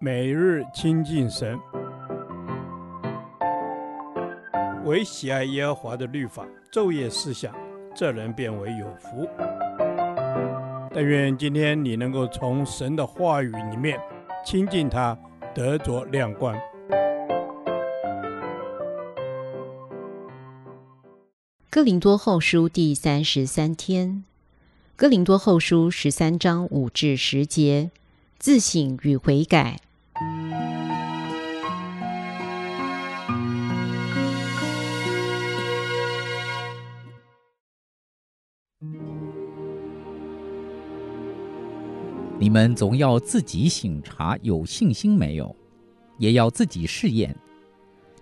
每日亲近神，唯喜爱耶和华的律法，昼夜思想，这人便为有福。但愿今天你能够从神的话语里面亲近他，得着亮光。哥林多后书第三十三天，哥林多后书十三章五至十节，自省与悔改。你们总要自己省察有信心没有，也要自己试验。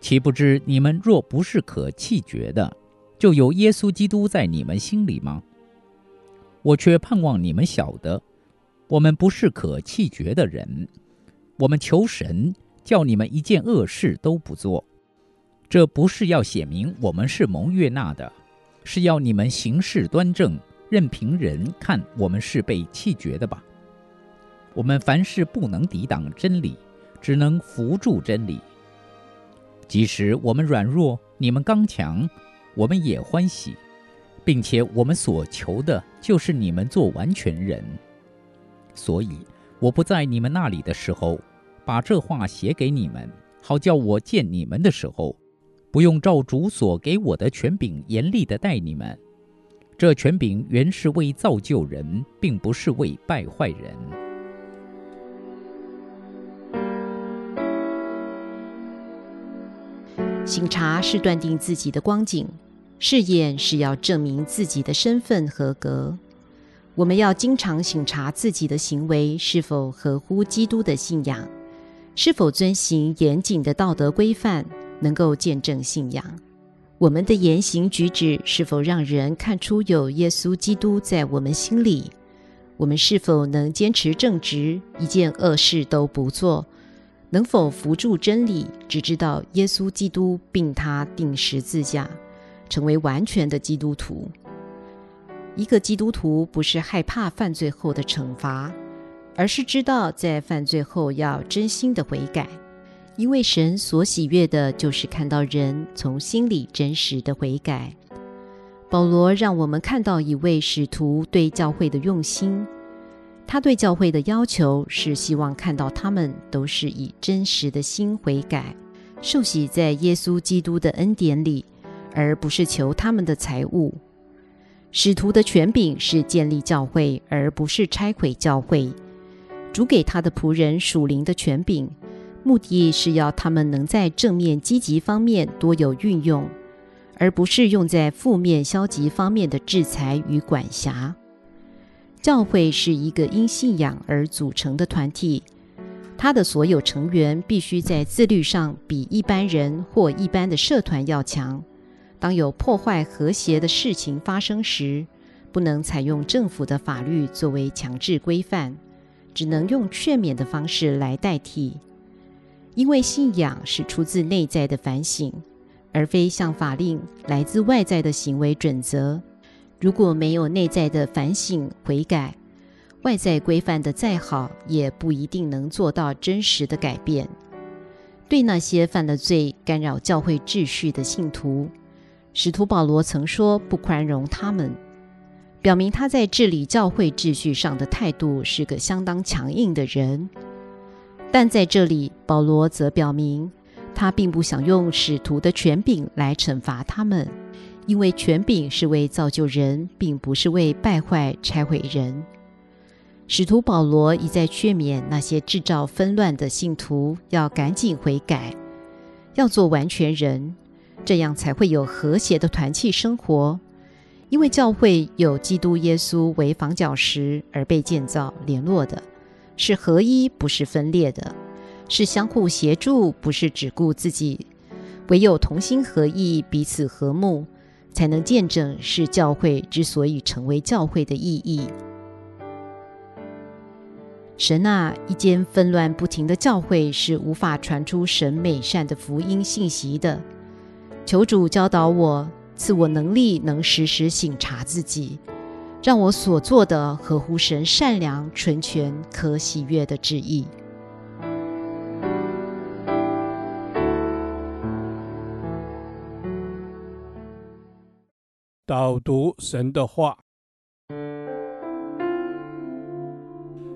岂不知你们若不是可弃绝的，就有耶稣基督在你们心里吗？我却盼望你们晓得，我们不是可弃绝的人。我们求神叫你们一件恶事都不做，这不是要写明我们是蒙悦纳的，是要你们行事端正，任凭人看我们是被弃绝的吧。我们凡事不能抵挡真理，只能扶助真理。即使我们软弱，你们刚强，我们也欢喜，并且我们所求的就是你们做完全人。所以我不在你们那里的时候，把这话写给你们，好叫我见你们的时候，不用照主所给我的权柄严厉的待你们。这权柄原是为造就人，并不是为败坏人。省察是断定自己的光景，试验是要证明自己的身份合格。我们要经常省察自己的行为是否合乎基督的信仰，是否遵行严谨的道德规范，能够见证信仰。我们的言行举止是否让人看出有耶稣基督在我们心里？我们是否能坚持正直，一件恶事都不做？能否扶助真理，只知道耶稣基督，并他钉十字架，成为完全的基督徒？一个基督徒不是害怕犯罪后的惩罚，而是知道在犯罪后要真心的悔改，因为神所喜悦的就是看到人从心里真实的悔改。保罗让我们看到一位使徒对教会的用心。他对教会的要求是希望看到他们都是以真实的心悔改，受洗在耶稣基督的恩典里，而不是求他们的财物。使徒的权柄是建立教会，而不是拆毁教会。主给他的仆人属灵的权柄，目的是要他们能在正面积极方面多有运用，而不是用在负面消极方面的制裁与管辖。教会是一个因信仰而组成的团体，它的所有成员必须在自律上比一般人或一般的社团要强。当有破坏和谐的事情发生时，不能采用政府的法律作为强制规范，只能用劝勉的方式来代替。因为信仰是出自内在的反省，而非像法令来自外在的行为准则。如果没有内在的反省悔改，外在规范的再好，也不一定能做到真实的改变。对那些犯了罪、干扰教会秩序的信徒，使徒保罗曾说不宽容他们，表明他在治理教会秩序上的态度是个相当强硬的人。但在这里，保罗则表明他并不想用使徒的权柄来惩罚他们。因为权柄是为造就人，并不是为败坏拆毁人。使徒保罗一再劝勉那些制造纷乱的信徒，要赶紧悔改，要做完全人，这样才会有和谐的团契生活。因为教会有基督耶稣为房角石而被建造联络的，是合一，不是分裂的；是相互协助，不是只顾自己。唯有同心合意，彼此和睦。才能见证是教会之所以成为教会的意义。神啊，一间纷乱不停的教会是无法传出神美善的福音信息的。求主教导我自我能力能时时省察自己让我所做的合乎神善良纯全可喜悦的旨意。导读神的话。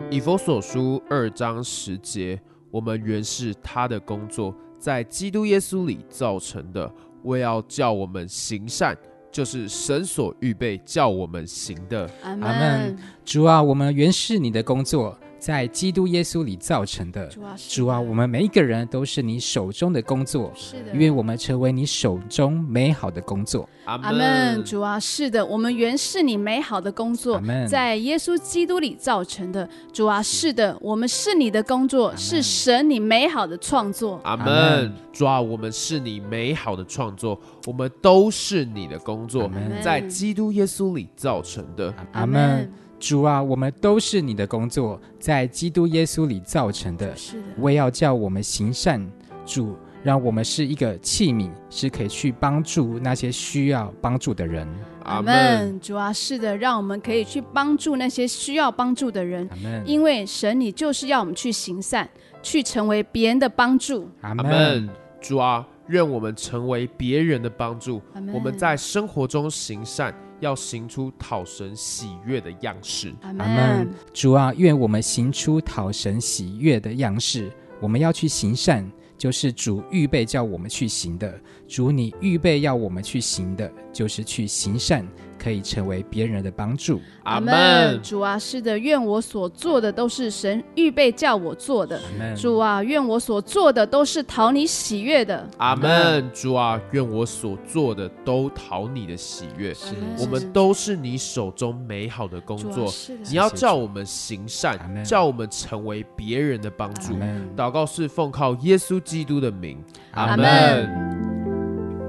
以佛所书二章十节我们原是他的工作在基督耶稣里造成的为要叫我们行善，就是神所预备叫我们行的。阿门。主啊，我们原是你的工作。在基督耶稣里造成的，主啊，主啊，我们每一个人都是你手中的工作，是的，愿我们成为你手中美好的工作。阿门。主啊，是的，我们原是你美好的工作，在耶稣基督里造成的。主啊，是的，我们是你的工作，是神你美好的创作。阿门。主啊，我们是你美好的创作，我们都是你的工作，在基督耶稣里造成的。阿门。主啊，我们都是你的工作，在基督耶稣里造成的。是的，我也要叫我们行善。主，让我们是一个器皿，是可以去帮助那些需要帮助的人。阿门。主啊，是的，让我们可以去帮助那些需要帮助的人。阿门。因为神，你就是要我们去行善，去成为别人的帮助。阿门。主啊，愿我们成为别人的帮助。我们在生活中行善。要行出讨神喜悦的样式。阿门。主啊，愿我们行出讨神喜悦的样式。我们要去行善，就是主预备叫我们去行的。主，你预备要我们去行的，就是去行善。可以成为别人的帮助。阿门。主啊，是的，愿我所做的都是神预备叫我做的。主啊，愿我所做的都是讨你喜悦的。阿门。主啊，愿我所做的都讨你的喜悦。我们都是你手中美好的工作。你要叫我们行善，叫我们成为别人的帮助。祷告是奉靠耶稣基督的名。阿门。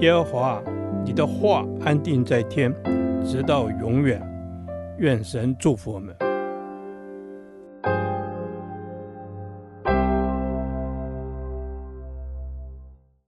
耶和华，你的话安定在天。直到永远，愿神祝福我们。